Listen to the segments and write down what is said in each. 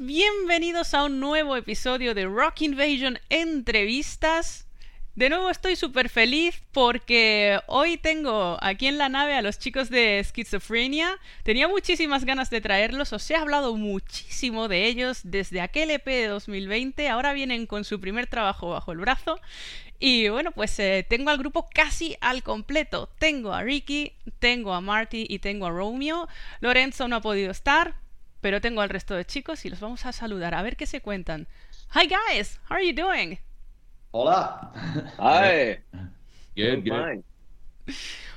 bienvenidos a un nuevo episodio de Rock Invasion Entrevistas. De nuevo estoy súper feliz porque hoy tengo aquí en la nave a los chicos de Schizophrenia. Tenía muchísimas ganas de traerlos, os he hablado muchísimo de ellos desde aquel EP de 2020. Ahora vienen con su primer trabajo bajo el brazo. Y bueno, pues eh, tengo al grupo casi al completo. Tengo a Ricky, tengo a Marty y tengo a Romeo. Lorenzo no ha podido estar, pero tengo al resto de chicos y los vamos a saludar a ver qué se cuentan. Hi guys, how are you doing? Hola. Hi. Good, good.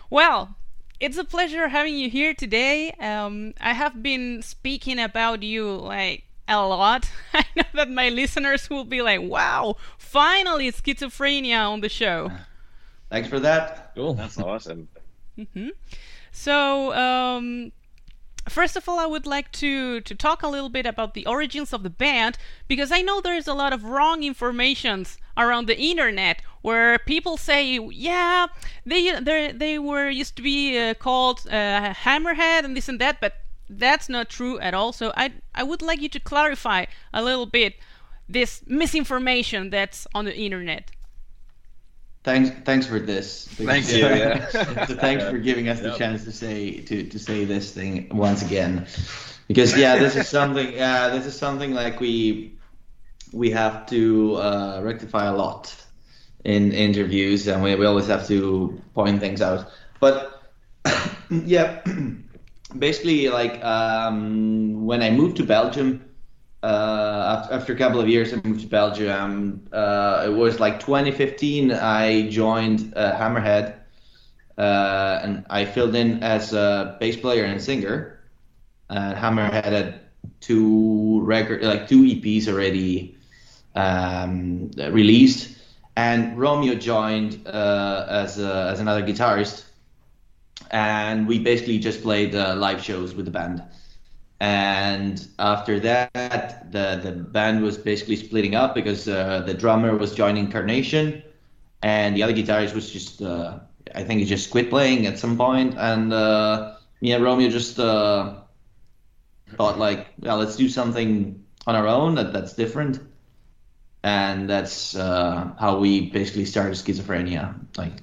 Well, it's a pleasure having you here today. Um, I have been speaking about you like a lot. I know that my listeners will be like, "Wow, finally schizophrenia on the show." Thanks for that. Cool. That's awesome. hmm So, um, first of all, I would like to to talk a little bit about the origins of the band because I know there's a lot of wrong informations around the internet where people say, yeah, they they they were used to be uh, called uh, Hammerhead and this and that, but that's not true at all. So I I would like you to clarify a little bit this misinformation that's on the internet. Thanks, thanks for this. Thank you, yeah. so thanks for giving us the chance to say to, to say this thing once again, because yeah, this is something. Yeah, this is something like we we have to uh, rectify a lot in interviews, and we, we always have to point things out. But yeah, basically, like um, when I moved to Belgium, uh, after, a couple of years, I moved to Belgium. Uh, it was like 2015. I joined uh, Hammerhead, uh, and I filled in as a bass player and singer. Hammerhead had two record, like two EPs already um, released, and Romeo joined uh, as a, as another guitarist, and we basically just played live shows with the band and after that the the band was basically splitting up because uh, the drummer was joining Carnation and the other guitarist was just uh, I think he just quit playing at some point. And uh, me and Romeo just uh, thought like well let's do something on our own that that's different. And that's uh, how we basically started schizophrenia like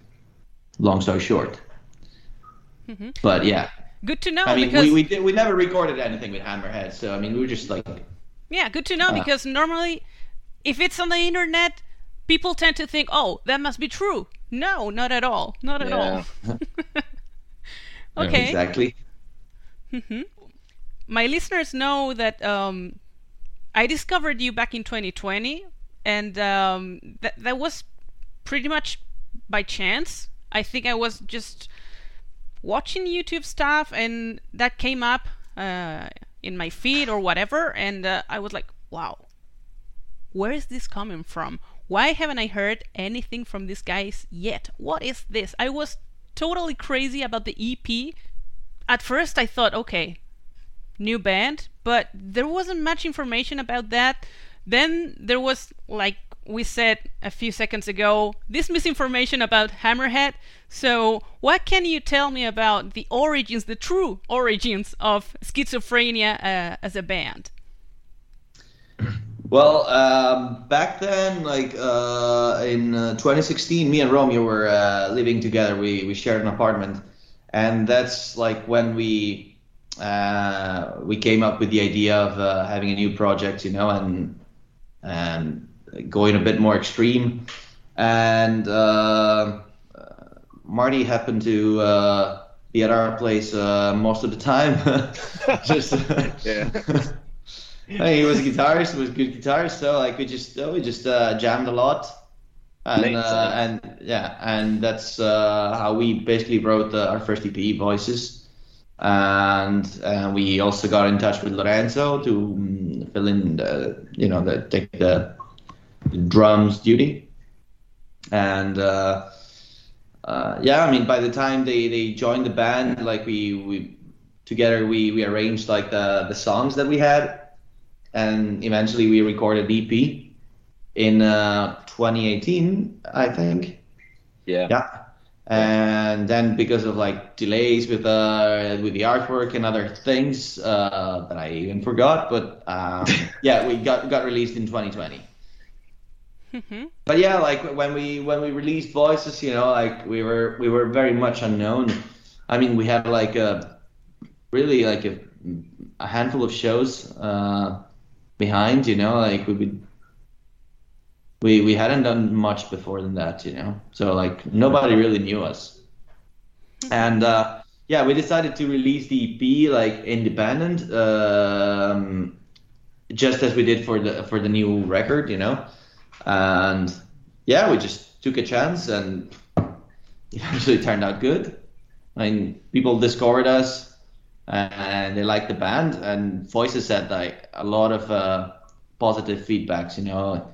long story short. Mhm. but yeah Good to know I mean, because we we, did, we never recorded anything with Hammerhead, so I mean, we were just like, Yeah, good to know Uh. because normally, if it's on the internet, people tend to think, "Oh, that must be true." No, not at all. Not at all. okay. exactly. My listeners know that um, I discovered you back in 2020, and um, that that was pretty much by chance. I think I was just watching YouTube stuff, and that came up uh, in my feed or whatever, and uh, I was like, "Wow, where is this coming from? Why haven't I heard anything from these guys yet? What is this? I was totally crazy about the EP. At first, I thought, okay, new band, but there wasn't much information about that. Then there was, like we said a few seconds ago, this misinformation about Hammerhead. So, what can you tell me about the origins, the true origins of schizophrenia uh, as a band? Well, um, back then, like uh, in uh, 2016, me and Romeo were uh, living together. We we shared an apartment, and that's like when we uh, we came up with the idea of uh, having a new project, you know, and and going a bit more extreme. And uh, Marty happened to uh, be at our place uh, most of the time. Just Yeah. He was a guitarist. He was a good guitarist. So like we just uh, we just uh, jammed a lot, and uh, and yeah, and that's uh, how we basically wrote our first EP, Voices, and uh, we also got in touch with Lorenzo to mm, fill in the you know the take the drums duty, and. Uh, uh, yeah, I mean, by the time they, they joined the band, like we, we together we, we arranged like the, the songs that we had, and eventually we recorded EP in uh, 2018, I think. Yeah. Yeah, and then because of like delays with uh with the artwork and other things uh, that I even forgot, but um, yeah, we got got released in 2020. Mhm. But yeah, like when we when we released Voices, you know, like we were we were very much unknown. I mean, we had like a really like a, a handful of shows uh, behind, you know, like we would we we hadn't done much before than that, you know. So like nobody really knew us. And uh, yeah, we decided to release the EP like independent, um, just as we did for the for the new record, you know. And yeah, we just took a chance, and it actually turned out good. I mean, people discovered us, and they liked the band, and Voices had like a lot of uh, positive feedbacks, you know,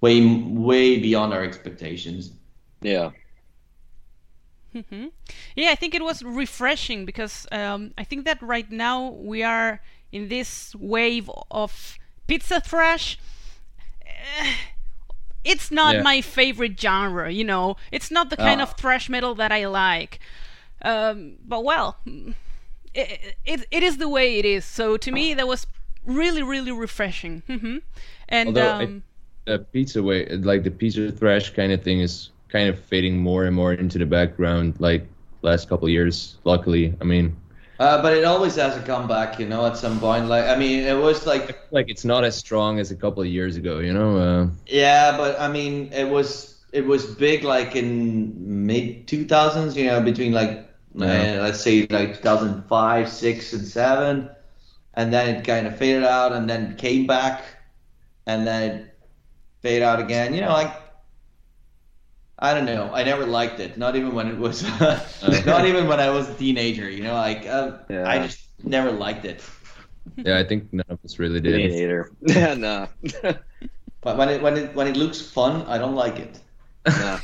way way beyond our expectations. Yeah. Mm-hmm. Yeah, I think it was refreshing because um, I think that right now we are in this wave of pizza thrash. It's not Yeah. my favorite genre, you know. It's not the kind Ah. of thrash metal that I like. Um, but well, it, it, it is the way it is. So to me, that was really, really refreshing. hmm And Although I- um, the pizza way, like the pizza thrash kind of thing, is kind of fading more and more into the background. Like last couple of years, luckily. I mean, Uh, but it always has a comeback, you know, at some point. Like, I mean, it was like like it's not as strong as a couple of years ago. You know. Uh, Yeah, but I mean, it was it was big like in mid two thousands, you know, between like Yeah. uh, let's say like two thousand five, six, and seven, and then it kind of faded out, and then came back, and then it faded out again. You know, like I don't know, I never liked it. Not even when it was, not even when I was a teenager. You know, like uh, Yeah. I just never liked it. yeah, I think none of us really did. Me neither. Yeah, nah. But when it when it when it looks fun, I don't like it. nah.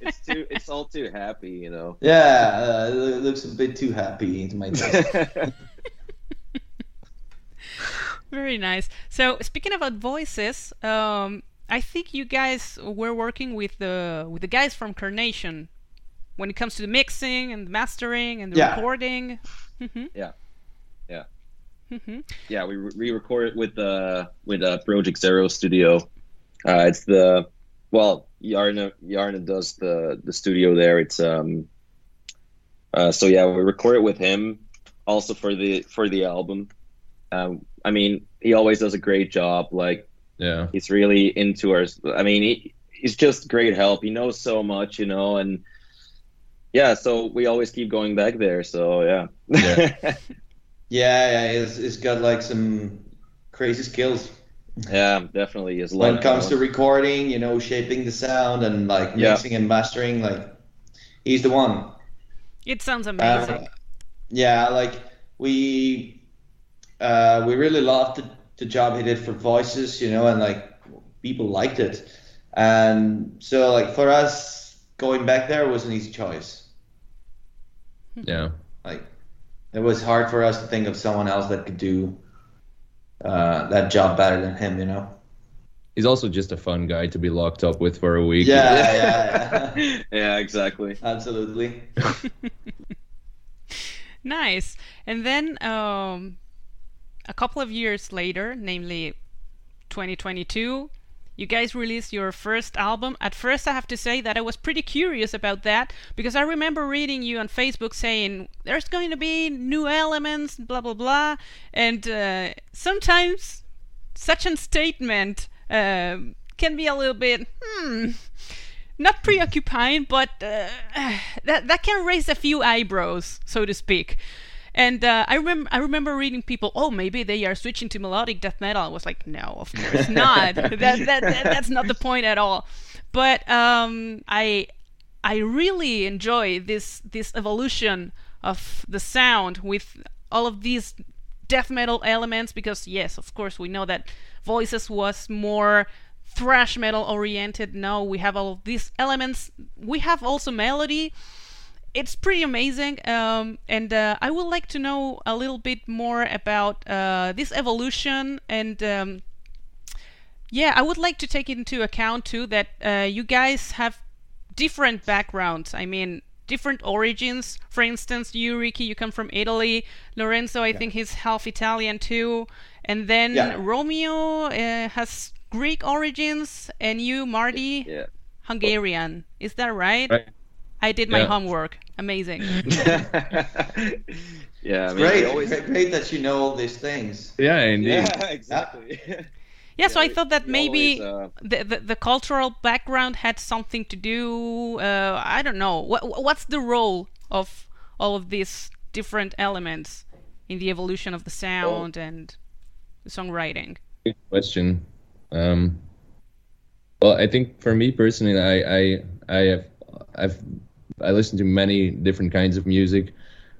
it's too. It's all too happy, you know. Yeah, uh, it looks a bit too happy to my taste. Very nice. So speaking about voices, um, I think you guys were working with the with the guys from Carnation when it comes to the mixing and the mastering and the Yeah. recording. hmm Yeah. Yeah. hmm yeah, we re recorded with uh with uh, Project Zero Studio. Uh, it's the well, Yarna Yarna does the the studio there. It's um. Uh, so yeah, we recorded with him also for the for the album. Um, I mean, he always does a great job. Like Yeah. he's really into our. I mean, he, he's just great help. He knows so much, you know, and yeah. So we always keep going back there. So yeah. Yeah. yeah, yeah, it's, it's got like some crazy skills yeah, definitely. Is when it comes to recording, you know, shaping the sound and like Yeah. mixing and mastering. Like, he's the one. It sounds amazing. Uh, yeah, like we uh, we really loved the, the job he did for voices, you know, and like people liked it, and so like for us going back there was an easy choice. Yeah. Like it was hard for us to think of someone else that could do uh, that job better than him, you know. He's also just a fun guy to be locked up with for a week. Yeah, yeah, yeah. yeah, exactly. absolutely. Nice. And then um, a couple of years later, namely 2022, you guys released your first album. At first, I have to say that I was pretty curious about that because I remember reading you on Facebook saying there's going to be new elements, blah blah blah, and uh, sometimes such a statement uh, can be a little bit hmm not preoccupying, but uh, that that can raise a few eyebrows, so to speak. And uh, I remember I remember reading people, oh, maybe they are switching to melodic death metal. I was like, no, of course not. that, that, that that's not the point at all. But um, I I really enjoy this this evolution of the sound with all of these death metal elements because yes, of course we know that Voices was more thrash metal oriented. Now we have all of these elements. We have also melody. It's pretty amazing, um, and uh, I would like to know a little bit more about uh, this evolution. And um, yeah, I would like to take into account too that uh, you guys have different backgrounds. I mean, different origins. For instance, you, Ricky, you come from Italy. Lorenzo, I think he's half Italian too. And then Yeah. Romeo uh, has Greek origins, and you, Marty, Yeah. Hungarian. Is that right? Right. I did my Yeah. homework. Amazing. yeah, I mean, we great, always, great, great that you know all these things. Yeah, indeed. yeah, exactly. Yeah, so I thought that maybe always, uh, the, the the cultural background had something to do. Uh, I don't know. What what's the role of all of these different elements in the evolution of the sound and the songwriting? Good question. Um, well, I think for me personally, I I I have I've I listen to many different kinds of music.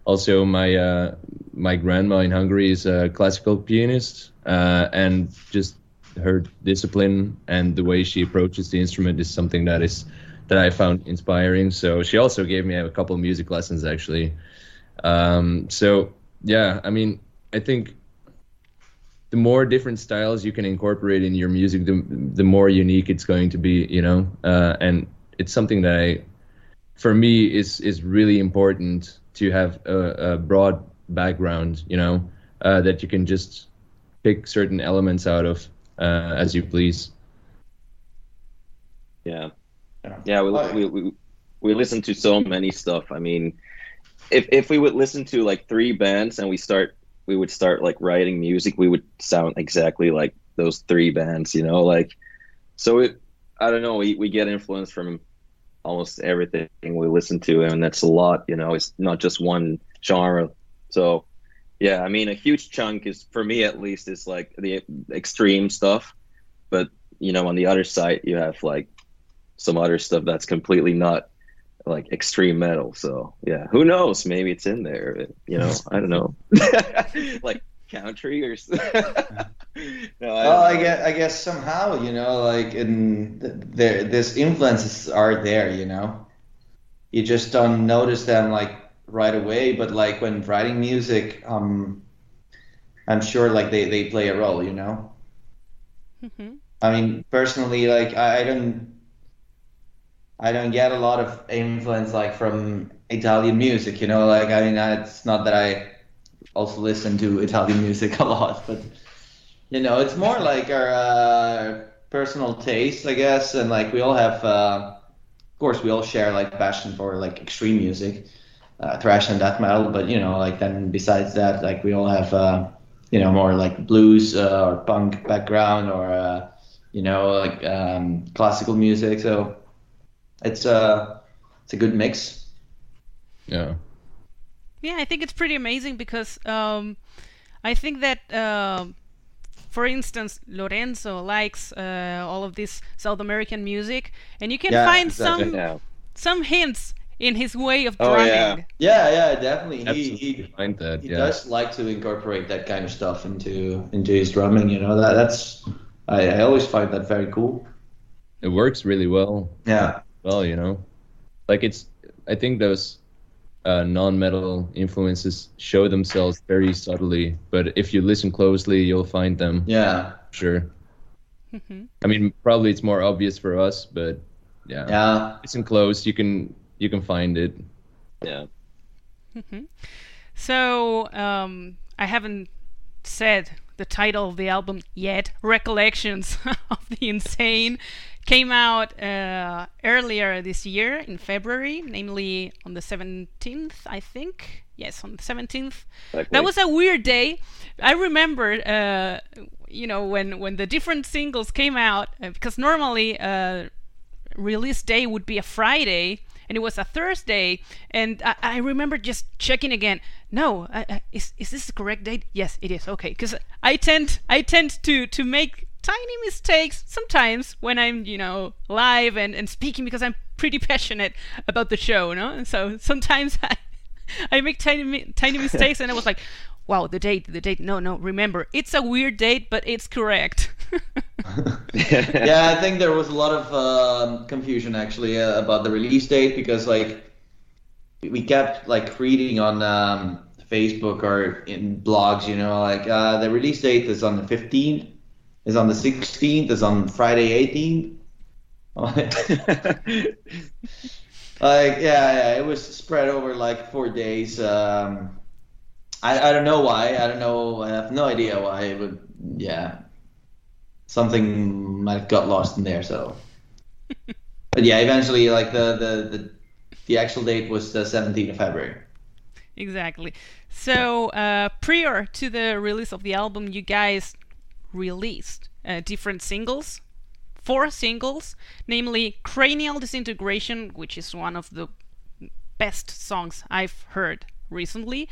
Also, my uh, my grandma in Hungary is a classical pianist, uh, and just her discipline and the way she approaches the instrument is something that is that I found inspiring. So she also gave me a couple music lessons actually. Um, so yeah, I mean, I think the more different styles you can incorporate in your music, the the more unique it's going to be, you know. Uh, and it's something that I, for me, is is really important to have a, a broad background, you know, uh, that you can just pick certain elements out of uh, as you please. Yeah, Yeah. yeah. We, we we we listen to so many stuff. I mean, if if we would listen to like three bands and we start, we would start like writing music, we would sound exactly like those three bands. You know, like so. It I don't know. We we get influence from almost everything we listen to, and that's a lot. You know, it's not just one genre. So. Yeah, I mean, a huge chunk is for me at least is like the extreme stuff, but you know, on the other side, you have like some other stuff that's completely not like extreme metal. So yeah, who knows? Maybe it's in there. You know, I don't know. like country or. s- no, I, Well, I guess, I guess somehow, you know, like in th- there, this influences are there, you know. You just don't notice them like right away, but like when writing music, um, I'm sure like they, they play a role, you know. hmm I mean, personally, like I, I don't, I don't get a lot of influence like from Italian music, you know. Like I mean, I- it's not that I also listen to Italian music a lot, but you know, it's more like our uh, personal taste, I guess, and like we all have, uh, of course, we all share like passion for like extreme music, uh, thrash and death metal, but you know, like then besides that, like we all have, uh, you know, more like blues uh, or punk background or. Uh, you know, like um, classical music. So it's uh, it's a good mix. Yeah. Yeah, I think it's pretty amazing because um, I think that, um, for instance, Lorenzo likes uh, all of this South American music, and you can Yeah, find exactly. some yeah. some hints in his way of drumming. Oh, drumming. yeah. Yeah, yeah, definitely. He Absolutely he, find that. he does like to incorporate that kind of stuff into into his drumming. You know, that that's I, I always find that very cool. It works really well. Yeah, well, you know, like it's. I think those uh, non-metal influences show themselves very subtly, but if you listen closely, you'll find them. yeah, Sure. Mhm. I mean, probably it's more obvious for us, but yeah, yeah. listen close. You can you can find it. Yeah. Mm-hmm. So um, I haven't said the title of the album yet. Recollections of the Insane came out uh, earlier this year in February, namely on the 17th, I think. Yes, on the 17th. Like, That was a weird day. I remember, uh, you know, when when the different singles came out, uh, because normally uh, release day would be a Friday, and it was a Thursday. And I, I remember just checking again. No, I, I, is is this the correct date? Yes, it is. Okay, because I tend I tend to to make tiny mistakes sometimes when I'm you know live and, and speaking because I'm pretty passionate about the show, no? And so sometimes I I make tiny tiny mistakes, and I was like, "Wow, the date, the date. No, no, remember, it's a weird date, but it's correct." yeah, I think there was a lot of um, confusion actually uh, about the release date because like we kept like reading on um, Facebook or in blogs, you know, like uh, the release date is on the 15th, is on the 16th, is on Friday 18th, like yeah, yeah, it was spread over like four days. Um, I I don't know why. I don't know. I have no idea why. But yeah, something might have got lost in there. So, but yeah, eventually, like the the the, the actual date was the 17th of February. Exactly. So uh, prior to the release of the album, you guys released uh, different singles four singles, namely Cranial Disintegration, which is one of the best songs I've heard recently,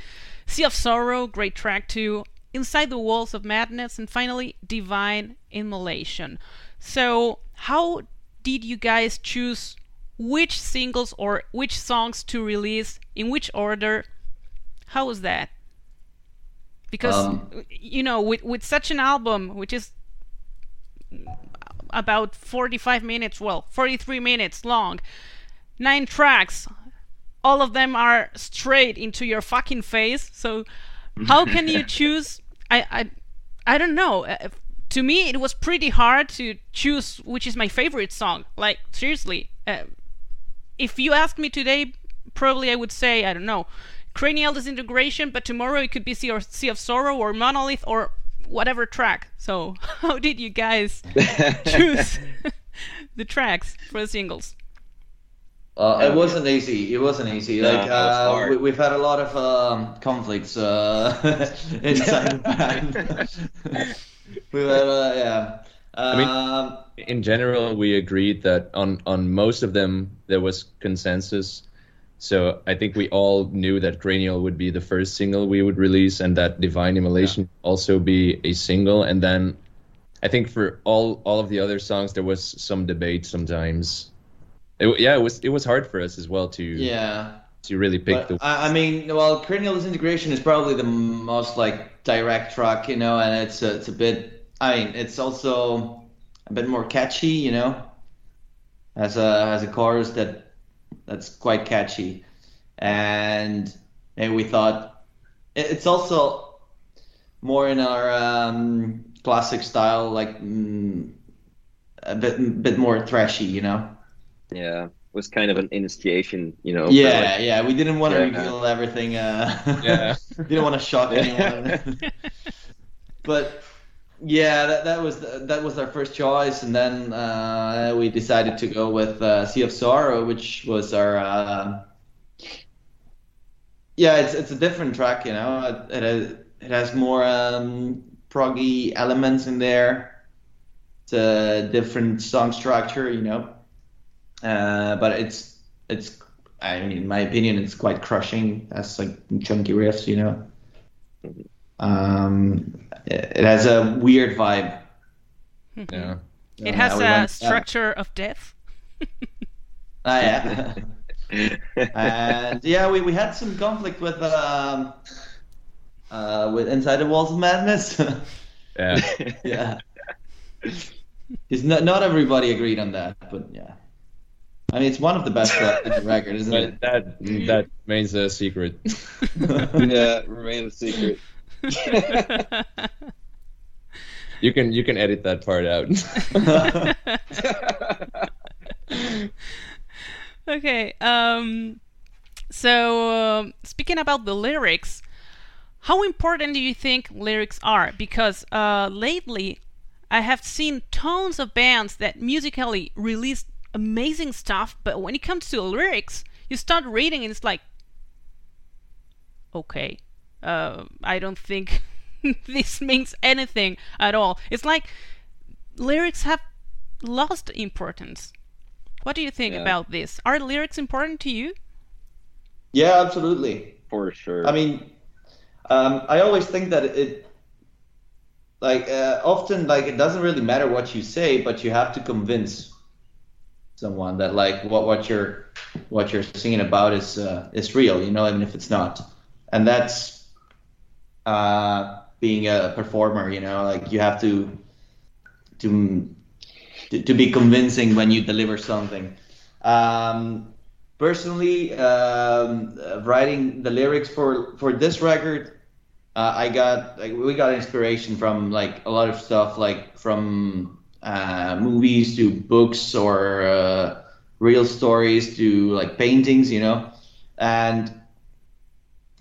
Sea of Sorrow, great track too, Inside the Walls of Madness, and finally Divine Immolation. So, how did you guys choose which singles or which songs to release in which order? How was that? Because Um, you know, with with such an album, which is about 45 minutes, well, 43 minutes long, nine tracks, all of them are straight into your fucking face. So, how can you choose? I, I, I don't know. Uh, To me, it was pretty hard to choose which is my favorite song. Like, seriously. Uh, if you ask me today, probably I would say, I don't know, Cranial Disintegration, but tomorrow it could be Sea, or, sea of Sorrow or Monolith or whatever track. So, how did you guys choose the tracks for the singles? Uh, it wasn't easy. It wasn't easy. No, like was uh, we, we've had a lot of um, conflicts uh, inside the band. we've had, uh, yeah. I mean- in general, we agreed that on on most of them there was consensus. So I think we all knew that Cranial would be the first single we would release, and that Divine Immolation would also be a single. And then I think for all all of the other songs, there was some debate sometimes. It, yeah, it was it was hard for us as well to yeah. to really pick But, the. I, I mean, well, cranial disintegration is probably the most like direct track, you know, and it's a, it's a bit. I mean, it's also a bit more catchy, you know, as a as a chorus that that's quite catchy, and maybe we thought it's also more in our um, classic style, like mm, a bit bit more thrashy, you know. yeah, it was kind of an initiation, you know. Yeah, like- yeah, we didn't want to Yeah. reveal everything. Uh, Yeah. we didn't want to shock anyone. but yeah, that, that was the, that was our first choice, and then uh, we decided to go with uh, Sea of Sorrow, which was our. Uh, yeah, it's it's a different track, you know. It it has, it has more um, proggy elements in there. It's a different song structure, you know. Uh, but it's it's I mean, in my opinion, it's quite crushing. That's like chunky riffs, you know. Um, it it has a weird vibe. yeah. It Uh, has we a went- structure of death. Ah, yeah. and yeah, we, we had some conflict with um, uh, with Inside the Walls of Madness. Yeah. yeah. Because not, not everybody agreed on that, but yeah. I mean, it's one of the best tracks in the record, isn't But it? that that remains a secret. yeah, remain a secret. You can you can edit that part out. okay. Um, so um, speaking about the lyrics, how important do you think lyrics are? Because uh, lately, I have seen tons of bands that musically release amazing stuff, but when it comes to lyrics, you start reading and it's like, okay, uh, I don't think this means anything at all. It's like lyrics have lost importance. What do you think Yeah. about this? Are lyrics important to you? yeah, absolutely. For sure. I mean, um, I always think that it, like, uh, often, like, it doesn't really matter what you say, but you have to convince someone that, like, what what you're what you're singing about is uh, is real, you know, even if it's not. And that's uh, being a performer, you know, like you have to to to, be convincing when you deliver something. Um, personally, um, writing the lyrics for for this record, uh, I got like we got inspiration from like a lot of stuff like from uh, movies to books or uh, real stories to like paintings, you know, and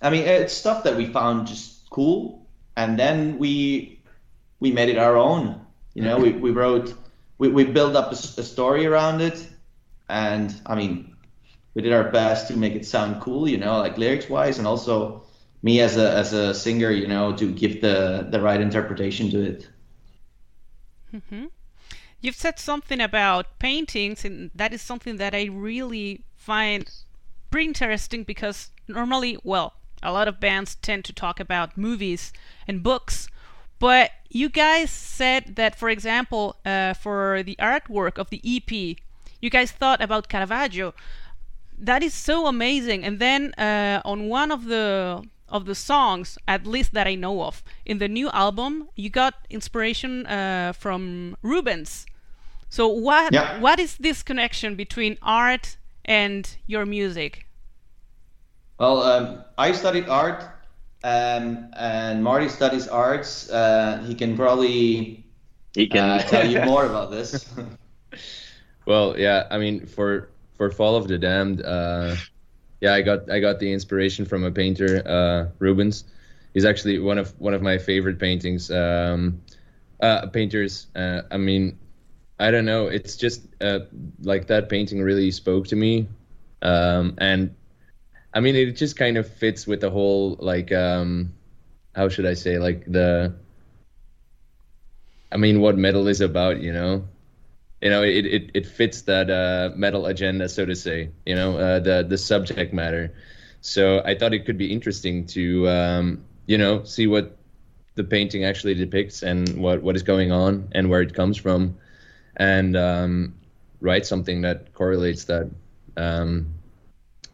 I mean it's stuff that we found just cool, and then we we made it our own. You know, we, we wrote we, we built up a, a story around it, and I mean we did our best to make it sound cool, you know, like lyrics wise, and also me as a as a singer, you know, to give the the right interpretation to it. Mm-hmm. You've said something about paintings, and that is something that I really find pretty interesting because normally, well, a lot of bands tend to talk about movies and books, but you guys said that, for example, uh, for the artwork of the EP, you guys thought about Caravaggio. That is so amazing. And then uh, on one of the of the songs, at least that I know of, in the new album, you got inspiration uh, from Rubens. So what Yeah. what is this connection between art and your music? Well, um, I studied art, um, and Marty studies arts. Uh, he can probably He can uh, tell you more about this. Well, yeah, I mean, for for Fall of the Damned, uh, yeah, I got I got the inspiration from a painter, uh, Rubens. He's actually one of one of my favorite paintings. Um, uh, painters. Uh, I mean, I don't know. It's just uh, like that painting really spoke to me, um, and I mean, it just kind of fits with the whole like um, how should I say like the. I mean, what metal is about, you know you know it, it, it fits that uh, metal agenda so to say you know uh, the the subject matter so i thought it could be interesting to um, you know see what the painting actually depicts and what what is going on and where it comes from and um, write something that correlates that um,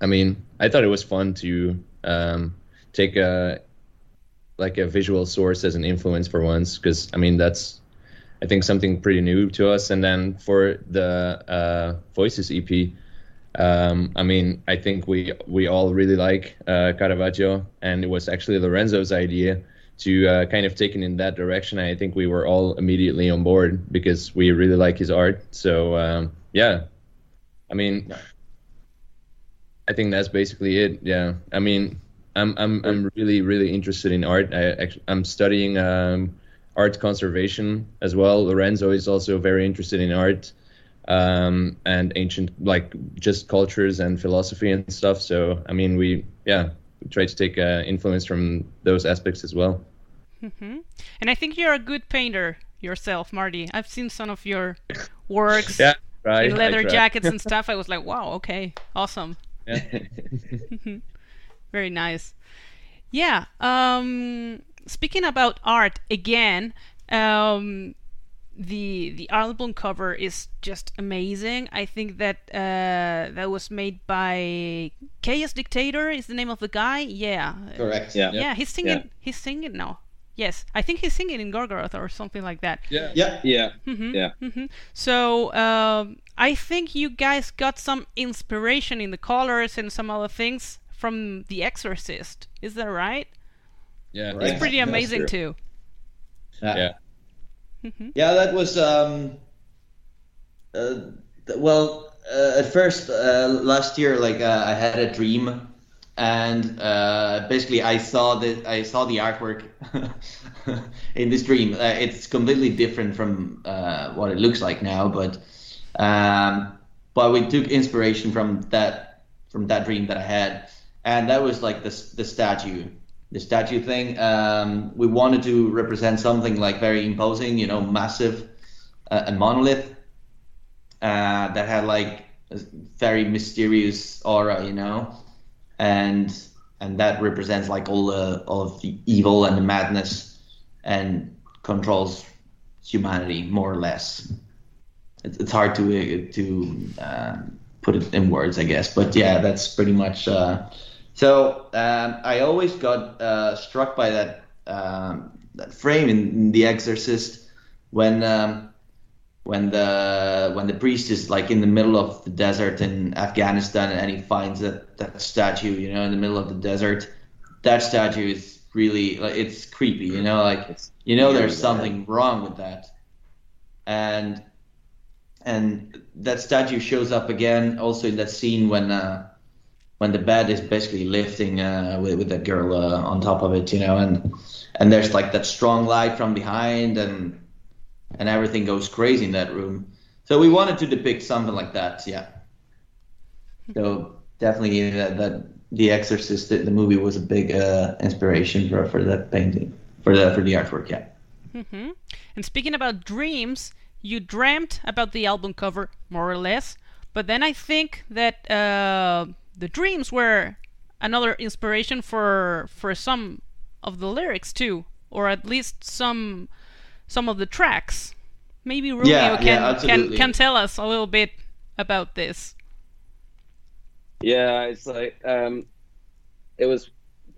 i mean i thought it was fun to um, take a like a visual source as an influence for once because i mean that's I think something pretty new to us. And then for the uh, Voices EP, um, I mean, I think we we all really like uh, Caravaggio, and it was actually Lorenzo's idea to uh, kind of take it in that direction. I think we were all immediately on board because we really like his art. So um, yeah, I mean, I think that's basically it. Yeah, I mean, I'm I'm I'm really really interested in art. I actually, I'm studying. Um, art conservation as well. Lorenzo is also very interested in art um, and ancient, like just cultures and philosophy and stuff. So, I mean, we, yeah, we try to take uh, influence from those aspects as well. hmm And I think you're a good painter yourself, Marty. I've seen some of your works Yeah, right. in leather jackets and stuff. I was like, wow, okay, awesome. Yeah. Very nice. Yeah. Um, speaking about art again, um, the the album cover is just amazing. I think that uh, that was made by Chaos Dictator. Is the name of the guy? Yeah. Correct. Yeah. Yeah. He's singing. Yeah. He's singing now. Yes, I think he's singing in Gorgoroth or something like that. yeah. Yeah. yeah, Mhm, yeah. mhm. So um, I think you guys got some inspiration in the colors and some other things from The Exorcist. Is that right? Yeah. Right. It's pretty amazing too. Yeah. Yeah, that was um, uh, th- well. Uh, at first, uh, last year, like uh, I had a dream, and uh, basically I saw the I saw the artwork in this dream. Uh, it's completely different from uh, what it looks like now, but um, but we took inspiration from that from that dream that I had, and that was like the the statue the statue thing. Um, we wanted to represent something like very imposing, you know, massive, uh, a monolith uh, that had like a very mysterious aura, you know, and and that represents like all the all of the evil and the madness and controls humanity more or less. It's, it's hard to to uh, put it in words, I guess, but yeah, that's pretty much. Uh, so um, I always got uh, struck by that um, that frame in, in The Exorcist when um, when the when the priest is like in the middle of the desert in Afghanistan and he finds that that statue, you know, in the middle of the desert. That statue is really like it's creepy, you know, like It's you know there's something wrong with that. and and that statue shows up again also in that scene when uh, when the bed is basically lifting uh, with with that girl uh, on top of it, you know, and and there's like that strong light from behind, and and everything goes crazy in that room. So we wanted to depict something like that, yeah. So definitely that, that The Exorcist, the, the movie was a big uh, inspiration for for that painting, for the for the artwork, yeah. Mm-hmm. And speaking about dreams, you dreamt about the album cover more or less, but then I think that uh, the dreams were another inspiration for for some of the lyrics too, or at least some some of the tracks. Maybe Romeo Yeah, can, yeah, can can tell us a little bit about this. Yeah, it's like um, it was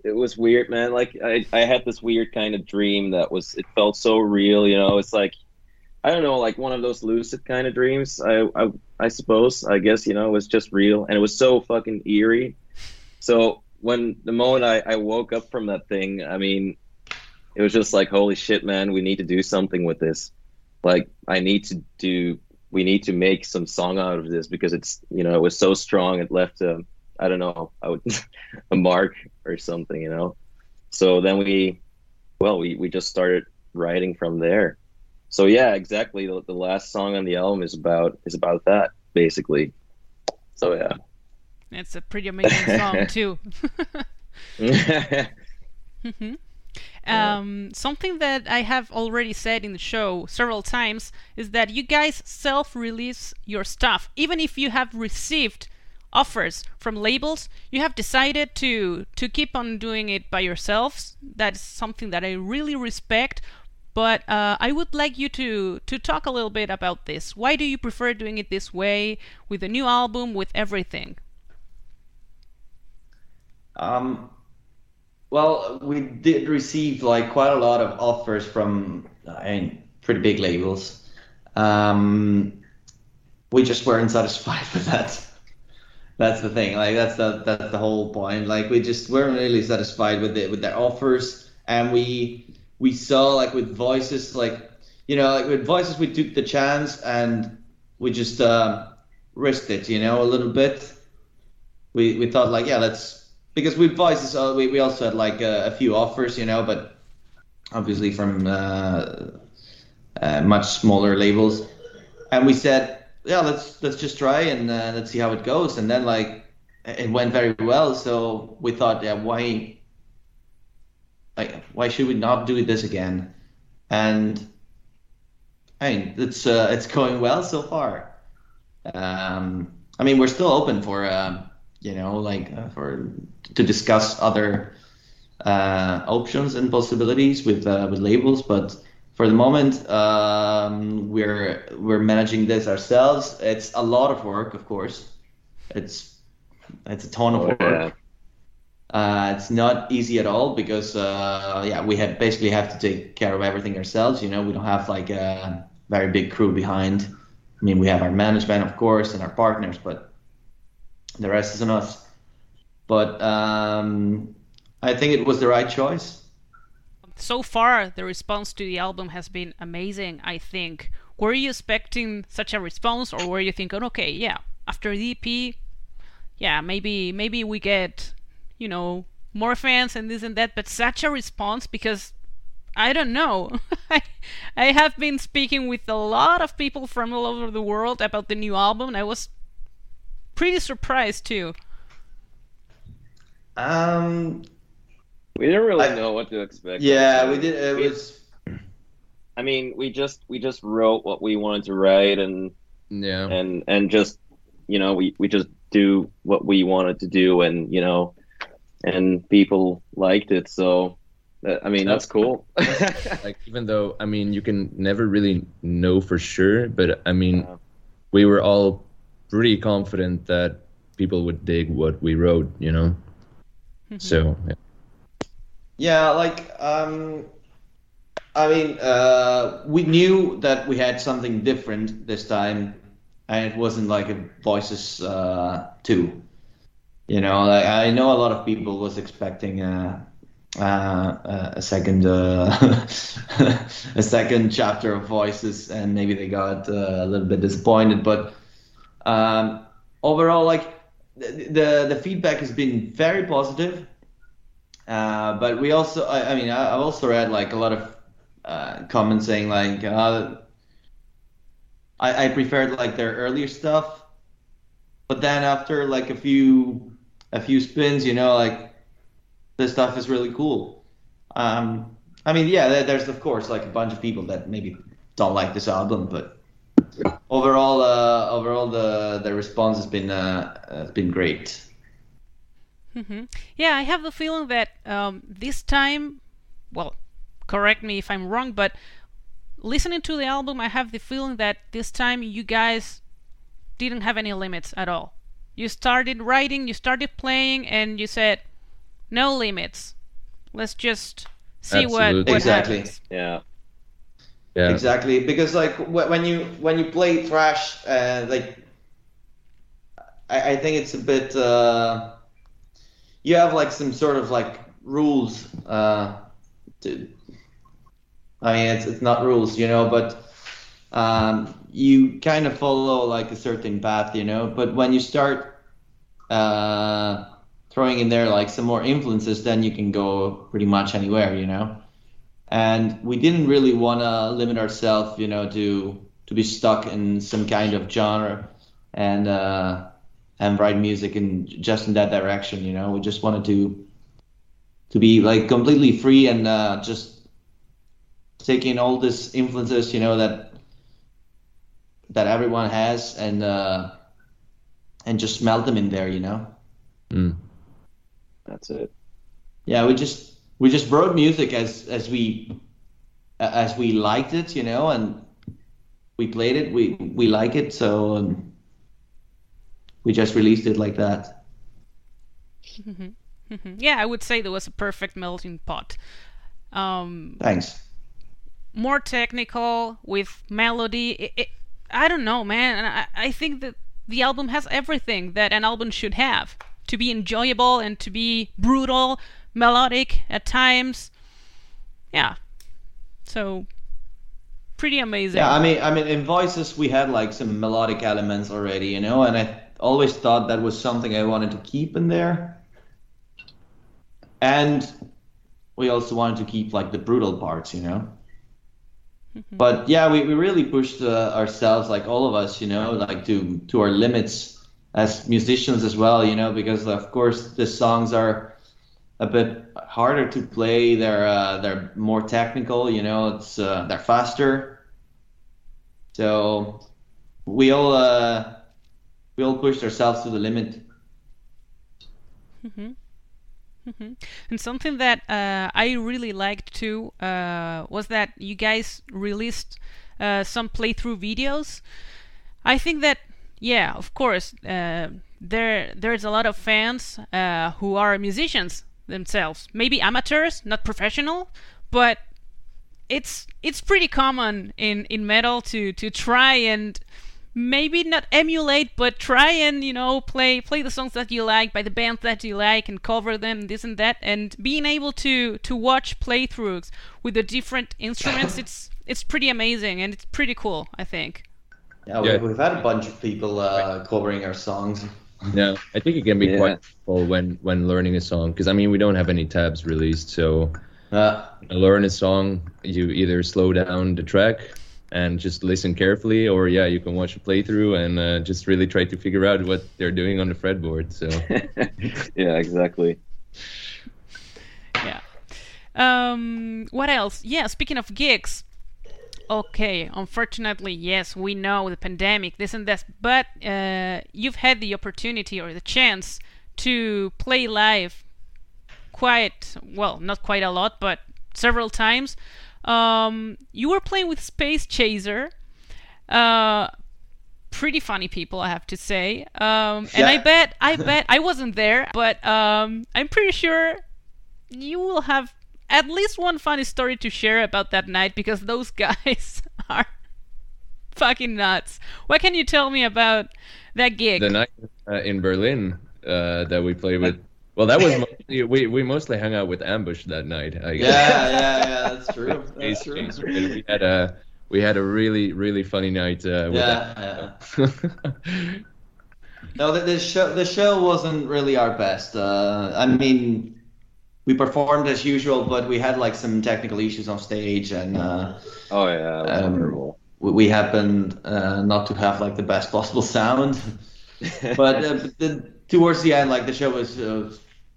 it was weird, man. Like I I had this weird kind of dream that was it felt so real, you know. It's like I don't know, like one of those lucid kind of dreams. I I, I suppose I guess you know it was just real, and it was so fucking eerie. So when the moment I, I woke up from that thing, I mean, it was just like holy shit, man. We need to do something with this. Like I need to do we need to make some song out of this because it's you know it was so strong it left a I don't know I would, a mark or something you know so then we well we, we just started writing from there so yeah exactly the, the last song on the album is about is about that basically so yeah It's a pretty amazing song too. Mhm. Um, something that I have already said in the show several times is that you guys self release your stuff. Even if you have received offers from labels, you have decided to, to keep on doing it by yourselves. That is something that I really respect. But uh, I would like you to, to talk a little bit about this. Why do you prefer doing it this way with a new album, with everything? Um, well, we did receive like quite a lot of offers from I mean, pretty big labels. Um, we just weren't satisfied with that. That's the thing. Like that's the that's the whole point. Like we just weren't really satisfied with it with their offers, and we we saw like with voices like you know like with voices we took the chance and we just uh, risked it. You know a little bit. We we thought like yeah let's because with voices uh, we we also had like a, a few offers. You know, but obviously from uh, uh, much smaller labels, and we said yeah let's let's just try and uh, let's see how it goes. And then like it went very well. So we thought yeah why like why should we not do this again? And I mean it's uh, it's going well so far. Um, I mean we're still open for uh, you know like uh, for to discuss other uh, options and possibilities with uh, with labels but for the moment, um, we're we're managing this ourselves. It's a lot of work, of course. It's it's a ton of Oh, work. yeah. Uh, it's not easy at all because uh, yeah, we have basically have to take care of everything ourselves. You know, we don't have like a very big crew behind. I mean, we have our management, of course, and our partners, but the rest is on us. But um, I think it was the right choice. so far the response to the album has been amazing i think were you expecting such a response or were you thinking okay yeah after the ep yeah maybe maybe we get you know more fans and this and that but such a response because i don't know I, I have been speaking with a lot of people from all over the world about the new album i was pretty surprised too Um, we didn't really I- know what to expect yeah, we did. It We- was I mean, we just we just wrote what we wanted to write, and Yeah. and and just you know we we just do what we wanted to do, and you know, and people liked it. So, I mean, that's cool. like even though I mean you can never really know for sure, but I mean Yeah. we were all pretty confident that people would dig what we wrote, you know. So yeah. Yeah, like um, I mean, uh, we knew that we had something different this time, and it wasn't like a Voices uh, two. You know, like I know a lot of people was expecting uh, uh, a second uh, a second chapter of voices and maybe they got uh, a little bit disappointed but um, overall like the the feedback has been very positive uh, but we also I, I mean I, have also read like a lot of uh, comments saying like uh, I, I preferred like their earlier stuff but then after like a few a few spins you know like this stuff is really cool. Um, I mean, yeah, there's of course like a bunch of people that maybe don't like this album, but overall, uh, overall the the response has been uh, has been great. Mm-hmm. Yeah, I have the feeling that um, this time, well, correct me if I'm wrong, but listening to the album, I have the feeling that this time you guys didn't have any limits at all. You started writing, you started playing, and you said, no limits. Let's just see Absolutely. what, what exactly. happens. Yeah. Yeah. Exactly, because like when you when you play thrash, uh, like I, I think it's a bit. Uh, you have like some sort of like rules. Uh, to, I mean, it's it's not rules, you know, but um, you kind of follow like a certain path, you know. But when you start uh, throwing in there like some more influences, then you can go pretty much anywhere, you know. And we didn't really want to limit ourselves, you know, to to be stuck in some kind of genre and uh, and write music in just in that direction, you know. We just wanted to to be like completely free and uh, just taking all these influences, you know, that that everyone has and uh, and just melt them in there, you know. Mm. That's it. Yeah, we just we just wrote music as as we as we liked it, you know, and we played it. We we like it, so um, we just released it like that. Mm-hmm. Mm-hmm. Yeah, I would say there was a perfect melting pot. Um, Thanks. more technical with melody. It, it, I don't know, man. I, I think that the album has everything that an album should have to be enjoyable and to be brutal, melodic at times. Yeah. So pretty amazing. Yeah, I mean, I mean, in voices we had like some melodic elements already, you know, and I always thought that was something I wanted to keep in there. And we also wanted to keep like the brutal parts, you know. But yeah, we, we really pushed uh, ourselves, like all of us, you know, like to to our limits as musicians as well, you know, because of course the songs are a bit harder to play. They're uh, they're more technical, you know. It's uh, they're faster. So we all uh, we all pushed ourselves to the limit. hmm hmm And something that uh, I really liked too uh, was that you guys released uh, some playthrough videos. I think that yeah, of course, there there's a lot of fans who are musicians themselves, maybe amateurs, not professional, but it's it's pretty common in in metal to to try and maybe not emulate but try and you know play play the songs that you like by the bands that you like and cover them this and that and being able to to watch playthroughs with the different instruments it's it's pretty amazing and it's pretty cool i think Yeah, Yeah. We, we've had a bunch of people uh, covering our songs. Yeah, I think it can be Yeah. quite helpful when when learning a song because I mean we don't have any tabs released, so Uh, learn a song you either slow down the track and just listen carefully, or yeah, you can watch a playthrough and uh, just really try to figure out what they're doing on the fretboard. So yeah, exactly. yeah um what else yeah speaking of gigs okay unfortunately yes we know the pandemic this and that but uh, you've had the opportunity or the chance to play live quite well not quite a lot but several times. Um, you were playing with space chaser uh, pretty funny people i have to say. Um, and i bet i bet i wasn't there but um, i'm pretty sure you will have at least one funny story to share about that night because those guys are fucking nuts. What can you tell me about that gig? the night uh, in Berlin uh, that we played with Well, that was mostly, we we mostly hung out with Ambush that night. I guess. Yeah, yeah, yeah. That's true. That's true. Ace- Ace we had a we had a really really funny night. Uh, with Yeah, that. No, the, the show the show wasn't really our best. Uh, I mean, we performed as usual, but we had like some technical issues on stage, and uh, Oh yeah, Um, we, we happened uh, not to have like the best possible sound. but uh, but the, towards the end, like the show was uh,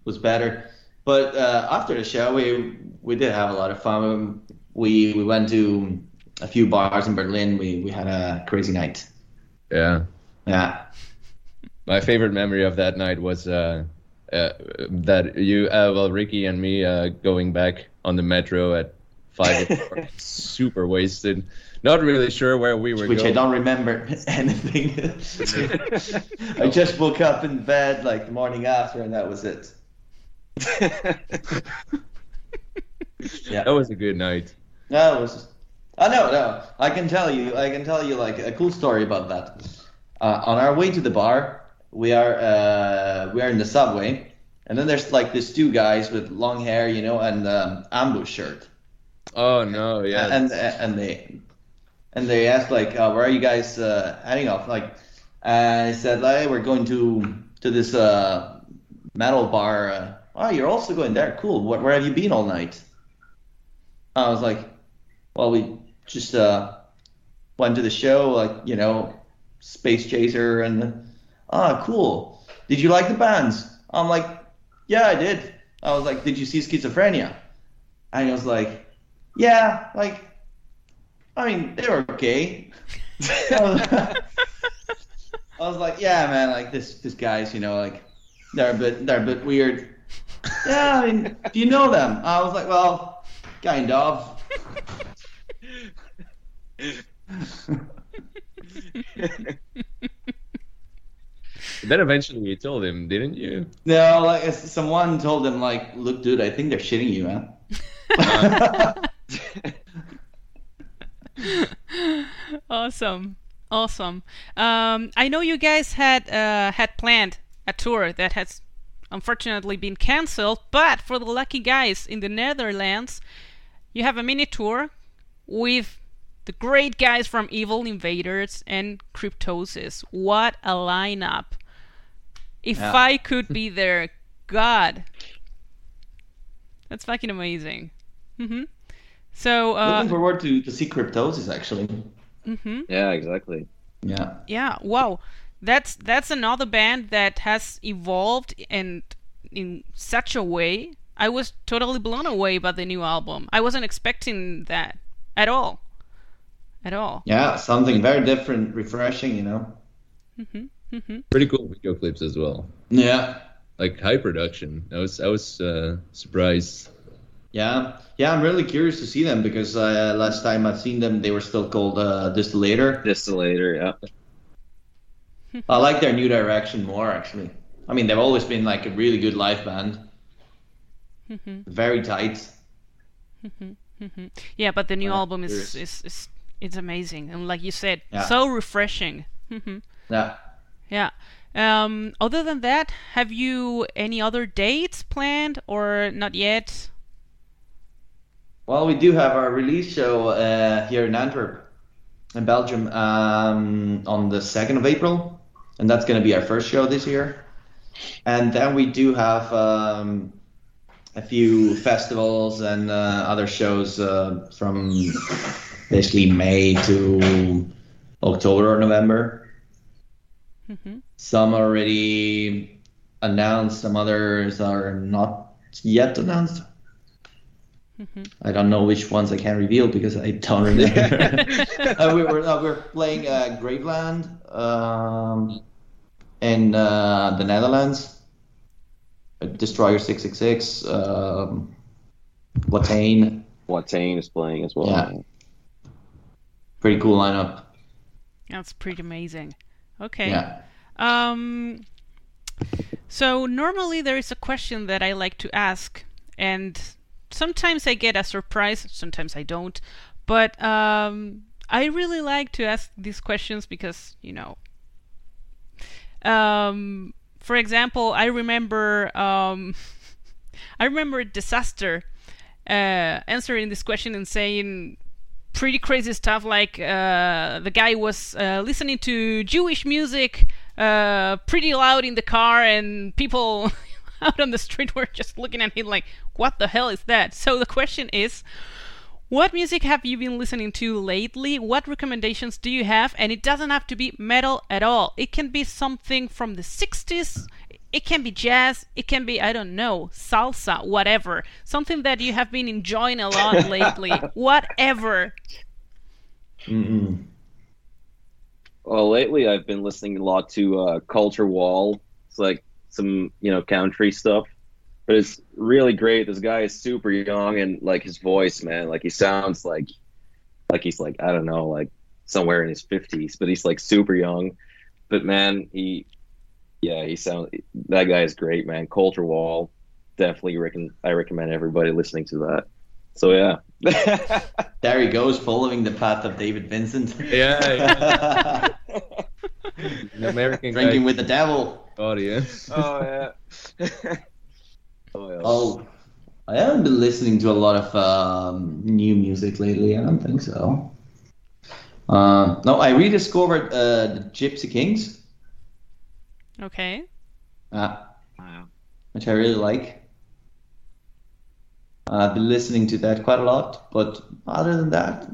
was better. But uh, after the show, we we did have a lot of fun. We we went to a few bars in Berlin. We we had a crazy night. yeah. Yeah. My favorite memory of that night was uh, uh, that you, uh, well, Ricky and me uh, going back on the metro at five, o'clock, super wasted, not really sure where we were Which I don't remember anything. I just woke up in bed like the morning after, and that was it. Yeah. That was a good night. No, it was. Oh no, no. I can tell you. I can tell you like a cool story about that. Uh, on our way to the bar, we are uh, we are in the subway, and then there's like these two guys with long hair, you know, and um, ambush shirt. Oh no, yeah, and and they and they asked like, uh, "Where are you guys uh, heading off?" Like, I said, "Like, we're going to to this uh, metal bar." Uh, oh, you're also going there? Cool. Where, where have you been all night? I was like, "Well, we just uh, went to the show, like you know, Space Chaser, and ah, cool. Did you like the bands?" I'm like, "Yeah, I did." I was like, "Did you see Schizophrenia?" And he was like, yeah, like, I mean, they were okay. I was, like, yeah, man, like this, this guy's, you know, like, they're a bit, they're a bit weird. Yeah, I mean, do you know them? I was like, well, kind of. then eventually you told him, didn't you? No, like someone told them, like, look, dude, I think they're shitting you, man. awesome awesome um, i know you guys had uh, had planned a tour that has unfortunately been cancelled but for the lucky guys in the netherlands you have a mini tour with the great guys from evil invaders and cryptosis what a lineup if Yeah. i could be there god that's fucking amazing hmm so uh, Looking forward to, to see Cryptosis, actually. mhm. yeah, exactly. Yeah. Yeah, wow. That's that's another band that has evolved and in such a way. I was totally blown away by the new album. I wasn't expecting that at all. At all. Yeah, something very different, refreshing, you know? Pretty cool video clips as well. Yeah. Like high production. I was I was uh, surprised. Yeah, yeah, I'm really curious to see them because uh, last time I've seen them, they were still called uh, Distillator. Distillator, yeah. I like their new direction more, actually. I mean, they've always been like a really good live band, very tight. Yeah, but the new album is, curious. is is it's amazing and like you said, Yeah. so refreshing. Mhm. Yeah. Yeah. Um, other than that, have you any other dates planned or not yet? Well, we do have our release show uh, here in Antwerp, in Belgium, um, on the second of April, and that's going to be our first show this year. And then we do have um, a few festivals and uh, other shows uh, from basically May to October or November. Hmm Some are already announced, some others are not yet announced. hmm I don't know which ones I can reveal because I don't remember. uh, we were uh, we're playing uh, Graveland um, in uh, the Netherlands. Uh, Destroyer six six six. Um, Watain. Watain is playing as well. Yeah. Pretty cool lineup. That's pretty amazing. Okay. Yeah. Um, so normally there is a question that I like to ask, and sometimes I get a surprise, sometimes I don't. But um, I really like to ask these questions because you know, um, for example, I remember um, I remember Disaster uh, answering this question and saying pretty crazy stuff like uh, the guy was uh, listening to Jewish music uh, pretty loud in the car and people out on the street were just looking at him like what the hell is that so the question is what music have you been listening to lately? What recommendations do you have? And it doesn't have to be metal at all. It can be something from the 60s. It can be jazz. It can be, I don't know, salsa, whatever. Something that you have been enjoying a lot lately. whatever. Mm-mm. Well, lately I've been listening a lot to uh, Colter Wall. It's like some, you know, country stuff but it's really great. This guy is super young and like his voice, man, like he sounds like like he's like I don't know, like somewhere in his fifties, but he's like super young. But man, he yeah, he sounds that guy is great, man. Colter Wall, definitely reckon I recommend everybody listening to that. So yeah. there he goes, following the path of David Vincent. Yeah. yeah. American drinking with the devil. Audience. Oh yeah. Oh, yeah. oh, I haven't been listening to a lot of um, new music lately. I don't think so. Uh, no, I rediscovered uh, the Gypsy Kings. Okay. Uh, which I really like. I've been listening to that quite a lot, but other than that.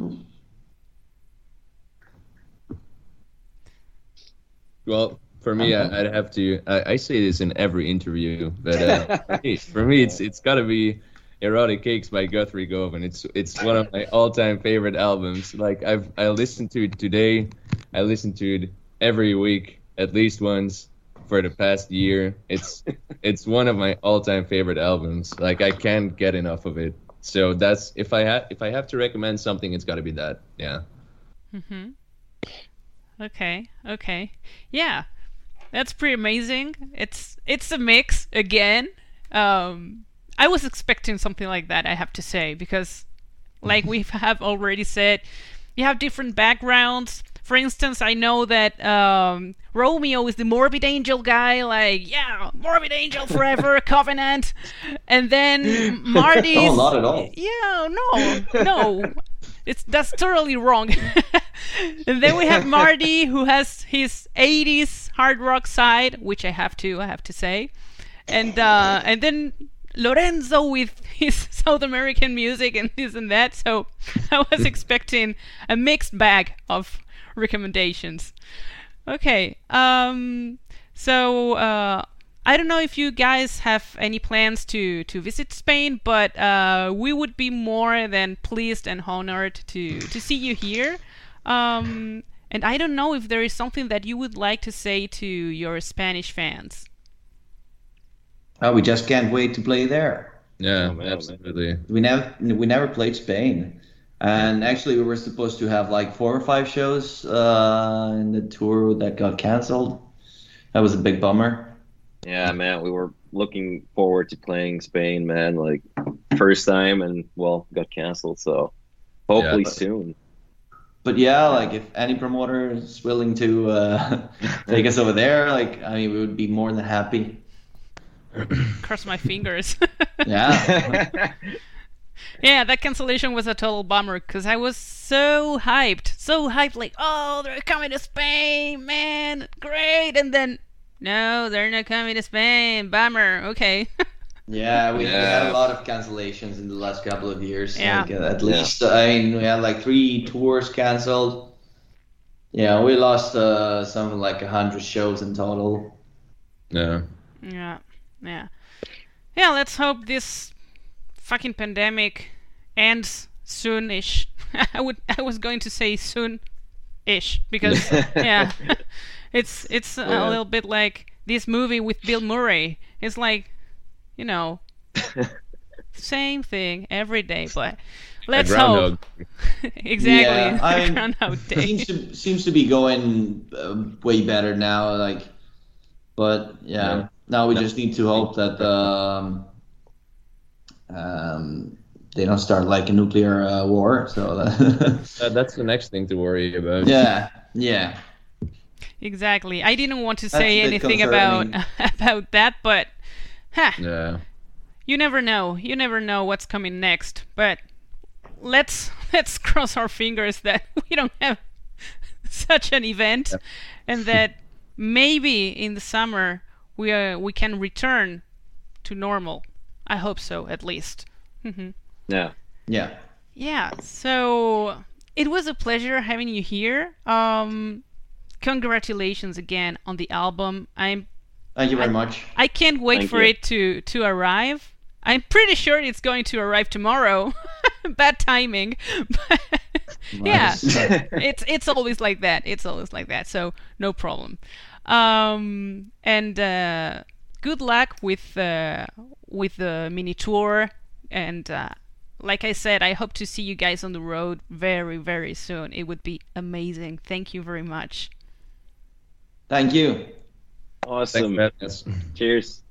Well, for me, I, would have to. I, I, say this in every interview, but uh, for me, it's it's got to be "Erotic Cakes" by Guthrie Govan. It's it's one of my all-time favorite albums. Like I've I listened to it today. I listen to it every week at least once for the past year. It's it's one of my all-time favorite albums. Like I can't get enough of it. So that's if I have if I have to recommend something, it's got to be that. Yeah. Mhm. Okay. Okay. Yeah that's pretty amazing. It's it's a mix again. Um, I was expecting something like that. I have to say because, like we have already said, you have different backgrounds. For instance, I know that um, Romeo is the Morbid Angel guy, like yeah, Morbid Angel forever, Covenant, and then Marty. oh, not at all. Yeah, no, no it's that's totally wrong. and then we have Marty who has his 80s hard rock side, which I have to I have to say. And uh, and then Lorenzo with his South American music and this and that. So I was expecting a mixed bag of recommendations. Okay. Um so uh I don't know if you guys have any plans to, to visit Spain, but uh, we would be more than pleased and honored to, to see you here. Um, and I don't know if there is something that you would like to say to your Spanish fans. Oh, we just can't wait to play there. Yeah, oh, absolutely. We never we never played Spain, and actually we were supposed to have like four or five shows uh, in the tour that got canceled. That was a big bummer. Yeah, man, we were looking forward to playing Spain, man. Like first time, and well, got canceled. So hopefully yeah, but, soon. But yeah, like if any promoter is willing to uh, take us over there, like I mean, we would be more than happy. Cross my fingers. yeah. yeah, that cancellation was a total bummer because I was so hyped, so hyped, like, oh, they're coming to Spain, man, great, and then no, they're not coming to Spain. Bummer. Okay. yeah, we, yeah. we, had a lot of cancellations in the last couple of years. Yeah. Like, uh, at least, yeah. I mean, we had like three tours canceled. Yeah, we lost uh, something like a hundred shows in total. Yeah. Yeah. Yeah. Yeah. Let's hope this fucking pandemic ends soonish. I would. I was going to say soon-ish because yeah. It's it's a yeah. little bit like this movie with Bill Murray. It's like, you know, same thing every day, but let's hope. exactly. Yeah, I mean, seems to seems to be going uh, way better now. Like, but yeah, yeah. now we no. just need to hope that um, um, they don't start like a nuclear uh, war. So that... that's the next thing to worry about. Yeah, yeah. Exactly. I didn't want to That's say anything about concerning. about that, but huh, Yeah. you never know. You never know what's coming next. But let's let's cross our fingers that we don't have such an event, Yep. and that maybe in the summer we uh, we can return to normal. I hope so, at least. hmm Yeah. Yeah. Yeah, so it was a pleasure having you here. Um, congratulations again on the album. I'm Thank you very much. I can't wait Thank for you. it to to arrive. I'm pretty sure it's going to arrive tomorrow. Bad timing. But yeah, it's it's always like that. It's always like that. So no problem. Um, and uh, good luck with uh, with the mini tour. And uh, like I said, I hope to see you guys on the road very very soon. It would be amazing. Thank you very much. Thank you. Awesome. Thanks, Cheers.